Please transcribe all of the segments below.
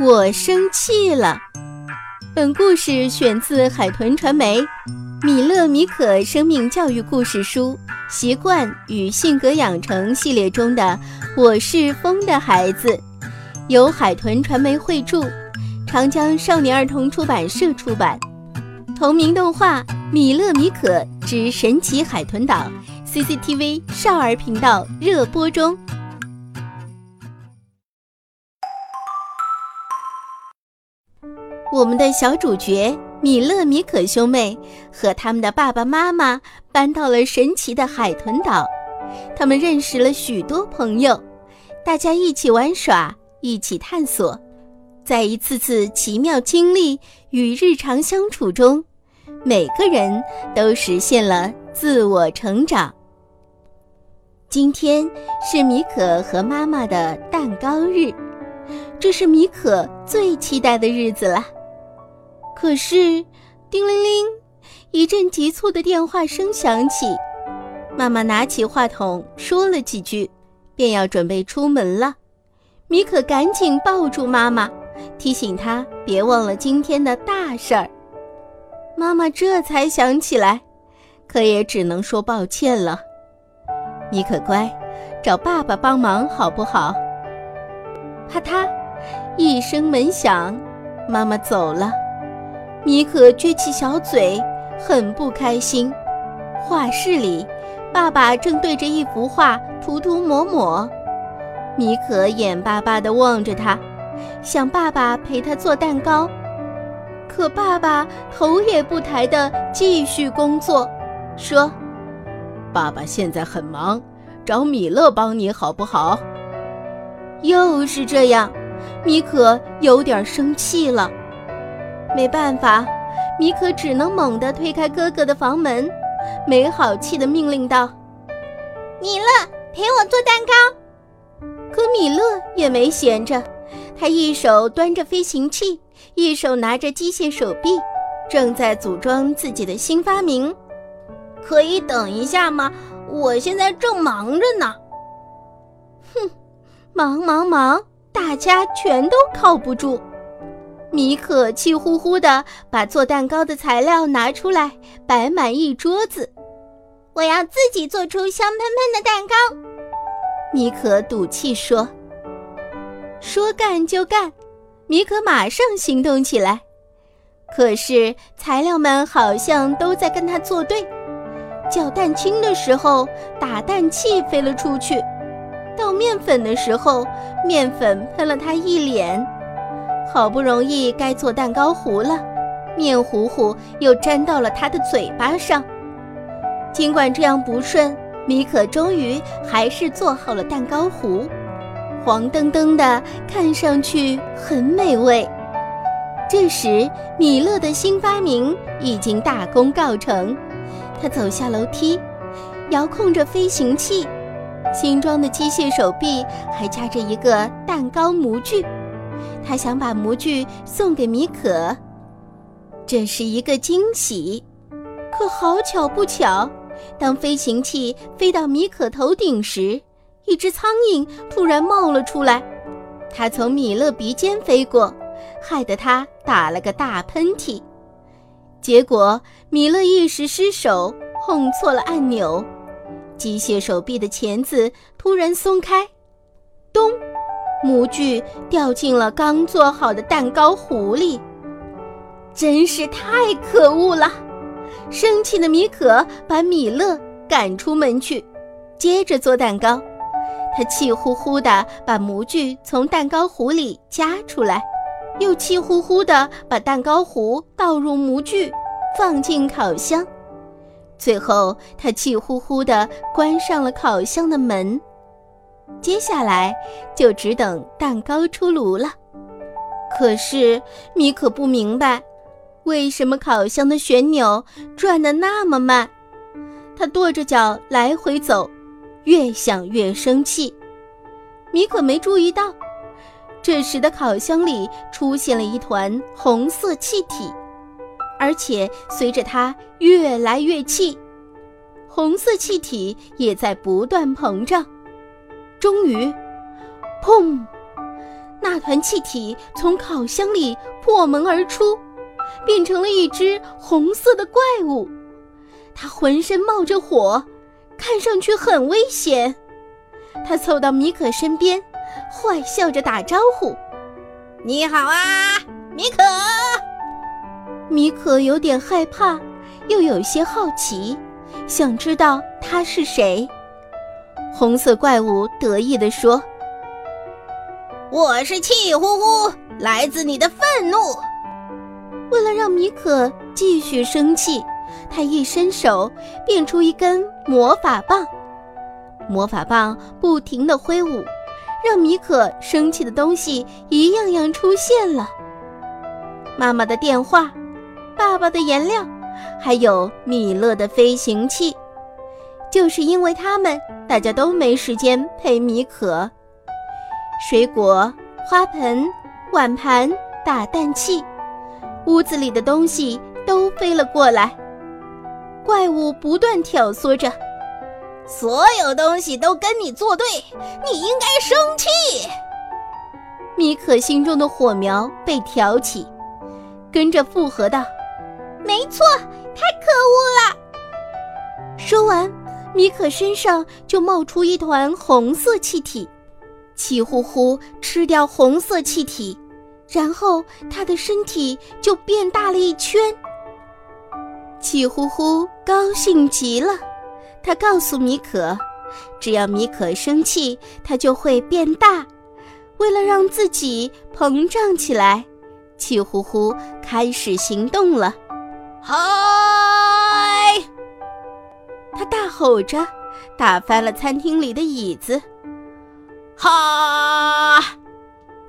我生气了。本故事选自海豚传媒《米勒米可生命教育故事书：习惯与性格养成》系列中的《我是风的孩子》，由海豚传媒绘著，长江少年儿童出版社出版。同名动画《米勒米可之神奇海豚岛》，CCTV 少儿频道热播中。我们的小主角米勒米可兄妹和他们的爸爸妈妈搬到了神奇的海豚岛，他们认识了许多朋友，大家一起玩耍，一起探索，在一次次奇妙经历与日常相处中，每个人都实现了自我成长。今天是米可和妈妈的蛋糕日，这是米可最期待的日子了。可是，叮铃铃，一阵急促的电话声响起。妈妈拿起话筒说了几句，便要准备出门了。米可赶紧抱住妈妈，提醒她别忘了今天的大事儿。妈妈这才想起来，可也只能说抱歉了。米可乖，找爸爸帮忙好不好？啪嗒，一声门响，妈妈走了。米可撅起小嘴，很不开心。画室里，爸爸正对着一幅画涂涂抹抹。米可眼巴巴地望着他，想爸爸陪他做蛋糕。可爸爸头也不抬地继续工作，说：“爸爸现在很忙，找米勒帮你好不好？”又是这样，米可有点生气了。没办法，米可只能猛地推开哥哥的房门，没好气的命令道：“米勒，陪我做蛋糕。”可米勒也没闲着，他一手端着飞行器，一手拿着机械手臂，正在组装自己的新发明。可以等一下吗？我现在正忙着呢。哼，忙忙忙，大家全都靠不住。米可气呼呼地把做蛋糕的材料拿出来，摆满一桌子。我要自己做出香喷喷的蛋糕。米可赌气说：“说干就干。”米可马上行动起来。可是材料们好像都在跟他作对。搅蛋清的时候，打蛋器飞了出去；倒面粉的时候，面粉喷了他一脸。好不容易该做蛋糕糊了，面糊糊又粘到了他的嘴巴上。尽管这样不顺，米可终于还是做好了蛋糕糊，黄澄澄的，看上去很美味。这时，米勒的新发明已经大功告成。他走下楼梯，遥控着飞行器，新装的机械手臂还夹着一个蛋糕模具。他想把模具送给米可，这是一个惊喜。可好巧不巧，当飞行器飞到米可头顶时，一只苍蝇突然冒了出来。它从米勒鼻尖飞过，害得他打了个大喷嚏。结果米勒一时失手，碰错了按钮，机械手臂的钳子突然松开，咚！模具掉进了刚做好的蛋糕糊里，真是太可恶了！生气的米可把米勒赶出门去，接着做蛋糕。他气呼呼地把模具从蛋糕糊里夹出来，又气呼呼地把蛋糕糊倒入模具，放进烤箱。最后，他气呼呼地关上了烤箱的门。接下来就只等蛋糕出炉了。可是米可不明白，为什么烤箱的旋钮转得那么慢。他跺着脚来回走，越想越生气。米可没注意到，这时的烤箱里出现了一团红色气体。而且随着它越来越气，红色气体也在不断膨胀。终于，砰！那团气体从烤箱里破门而出，变成了一只红色的怪物。它浑身冒着火，看上去很危险。它凑到米可身边，坏笑着打招呼：“你好啊，米可。”米可有点害怕，又有些好奇，想知道他是谁。红色怪物得意地说：“我是气呼呼，来自你的愤怒。”为了让米可继续生气，他一伸手变出一根魔法棒，魔法棒不停地挥舞，让米可生气的东西一样样出现了。妈妈的电话。爸爸的颜料，还有米勒的飞行器，就是因为他们，大家都没时间陪米可。水果、花盆、碗盘、打蛋器，屋子里的东西都飞了过来。怪物不断挑唆着：“所有东西都跟你作对，你应该生气。”米可心中的火苗被挑起，跟着附和道。没错，太可！米可身上就冒出一团红色气体，气呼呼吃掉红色气体，然后他的身体就变大了一圈。气呼呼高兴极了，他告诉米可，只要米可生气，他就会变大。为了让自己膨胀起来，气呼呼开始行动了。嗨！他大吼着，打翻了餐厅里的椅子。哈！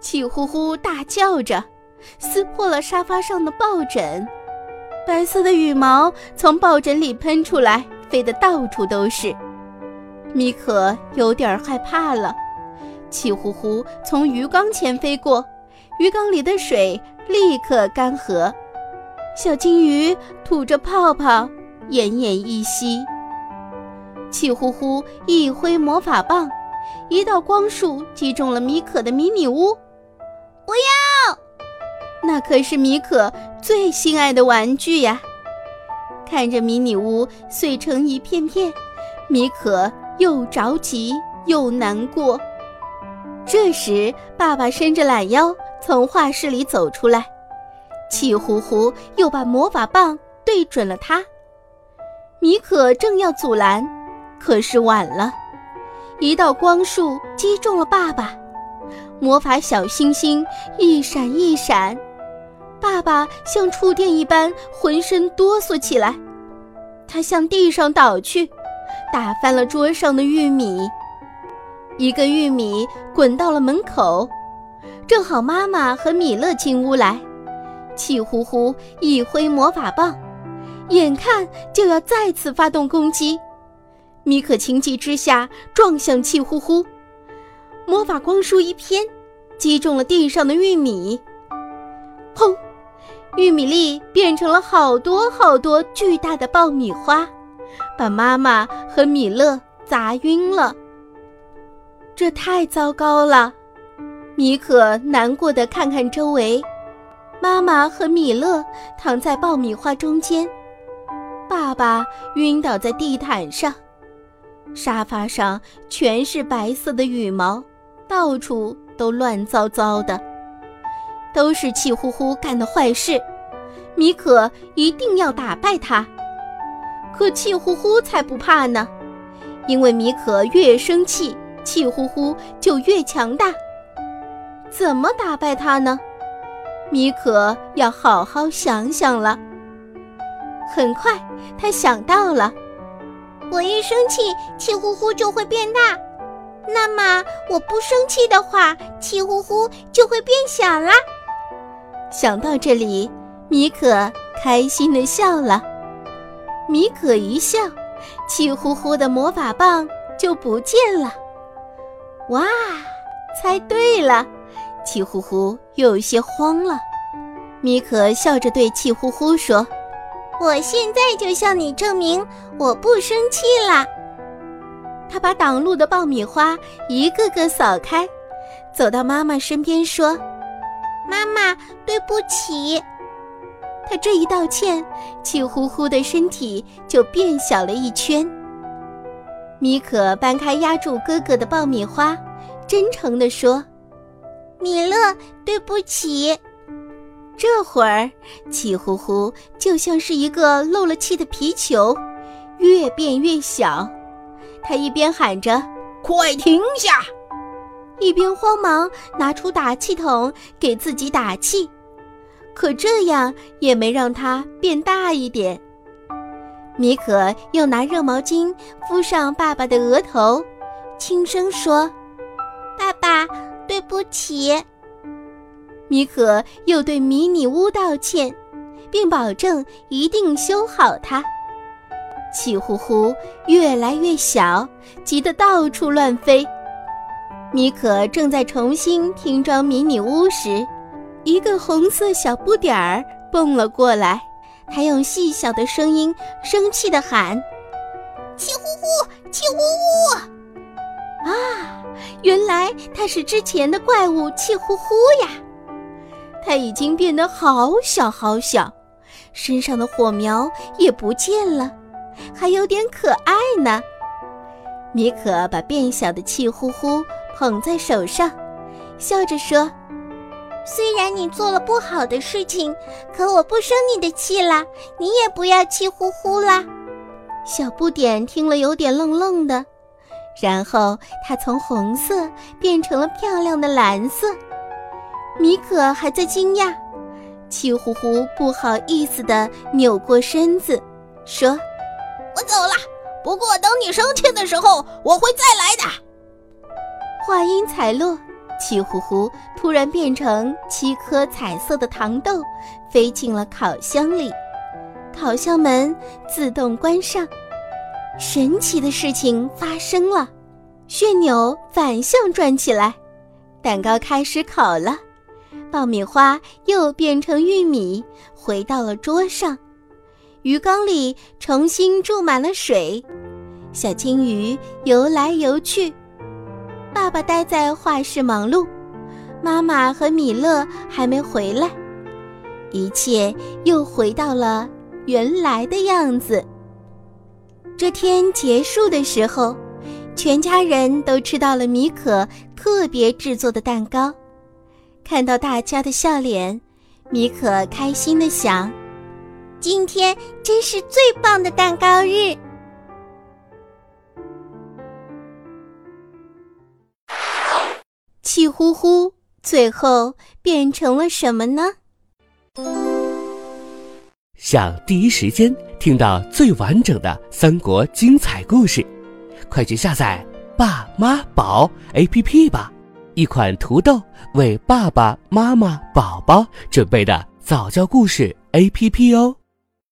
气呼呼大叫着，撕破了沙发上的抱枕。白色的羽毛从抱枕里喷出来，飞得到处都是。米可有点害怕了。气呼呼从鱼缸前飞过，鱼缸里的水立刻干涸。小金鱼吐着泡泡，奄奄一息。气呼呼一挥魔法棒，一道光束击中了米可的迷你屋。不要！那可是米可最心爱的玩具呀！看着迷你屋碎成一片片，米可又着急又难过。这时，爸爸伸着懒腰从画室里走出来。气呼呼，又把魔法棒对准了他。米可正要阻拦，可是晚了，一道光束击中了爸爸。魔法小星星一闪一闪，爸爸像触电一般，浑身哆嗦起来。他向地上倒去，打翻了桌上的玉米，一个玉米滚到了门口，正好妈妈和米勒进屋来。气呼呼一挥魔法棒，眼看就要再次发动攻击。米可情急之下撞向气呼呼，魔法光束一偏，击中了地上的玉米。砰！玉米粒变成了好多好多巨大的爆米花，把妈妈和米勒砸晕了。这太糟糕了！米可难过的看看周围。妈妈和米勒躺在爆米花中间，爸爸晕倒在地毯上，沙发上全是白色的羽毛，到处都乱糟糟的，都是气呼呼干的坏事。米可一定要打败他，可气呼呼才不怕呢，因为米可越生气，气呼呼就越强大。怎么打败他呢？米可要好好想想了。很快，他想到了：我一生气，气呼呼就会变大；那么我不生气的话，气呼呼就会变小啦。想到这里，米可开心的笑了。米可一笑，气呼呼的魔法棒就不见了。哇，猜对了！气呼呼又有些慌了。米可笑着对气呼呼说：“我现在就向你证明，我不生气了。”他把挡路的爆米花一个个扫开，走到妈妈身边说：“妈妈，对不起。”他这一道歉，气呼呼的身体就变小了一圈。米可搬开压住哥哥的爆米花，真诚地说：“米勒，对不起。”这会儿，气呼呼就像是一个漏了气的皮球，越变越小。他一边喊着“快停下”，一边慌忙拿出打气筒给自己打气。可这样也没让它变大一点。米可又拿热毛巾敷上爸爸的额头，轻声说：“爸爸，对不起。”米可又对迷你屋道歉，并保证一定修好它。气呼呼越来越小，急得到处乱飞。米可正在重新拼装迷你屋时。一个红色小不点儿蹦了过来，还用细小的声音生气地喊：“气呼呼，气呼呼！”啊，原来他是之前的怪物气呼呼呀！他已经变得好小好小，身上的火苗也不见了，还有点可爱呢。米可把变小的气呼呼捧在手上，笑着说。虽然你做了不好的事情，可我不生你的气啦，你也不要气呼呼啦。小不点听了有点愣愣的，然后它从红色变成了漂亮的蓝色。米可还在惊讶，气呼呼不好意思地扭过身子，说：“我走了，不过等你生气的时候，我会再来的。”话音才落。气呼呼突然变成七颗彩色的糖豆，飞进了烤箱里。烤箱门自动关上。神奇的事情发生了，旋钮反向转起来，蛋糕开始烤了。爆米花又变成玉米，回到了桌上。鱼缸里重新注满了水，小金鱼游来游去。爸爸待在画室忙碌，妈妈和米勒还没回来，一切又回到了原来的样子。这天结束的时候，全家人都吃到了米可特别制作的蛋糕。看到大家的笑脸，米可开心的想：“今天真是最棒的蛋糕日。”气呼呼，最后变成了什么呢？想第一时间听到最完整的三国精彩故事，快去下载“爸妈宝 ”APP 吧！一款土豆为爸爸妈妈、宝宝准备的早教故事 APP 哦。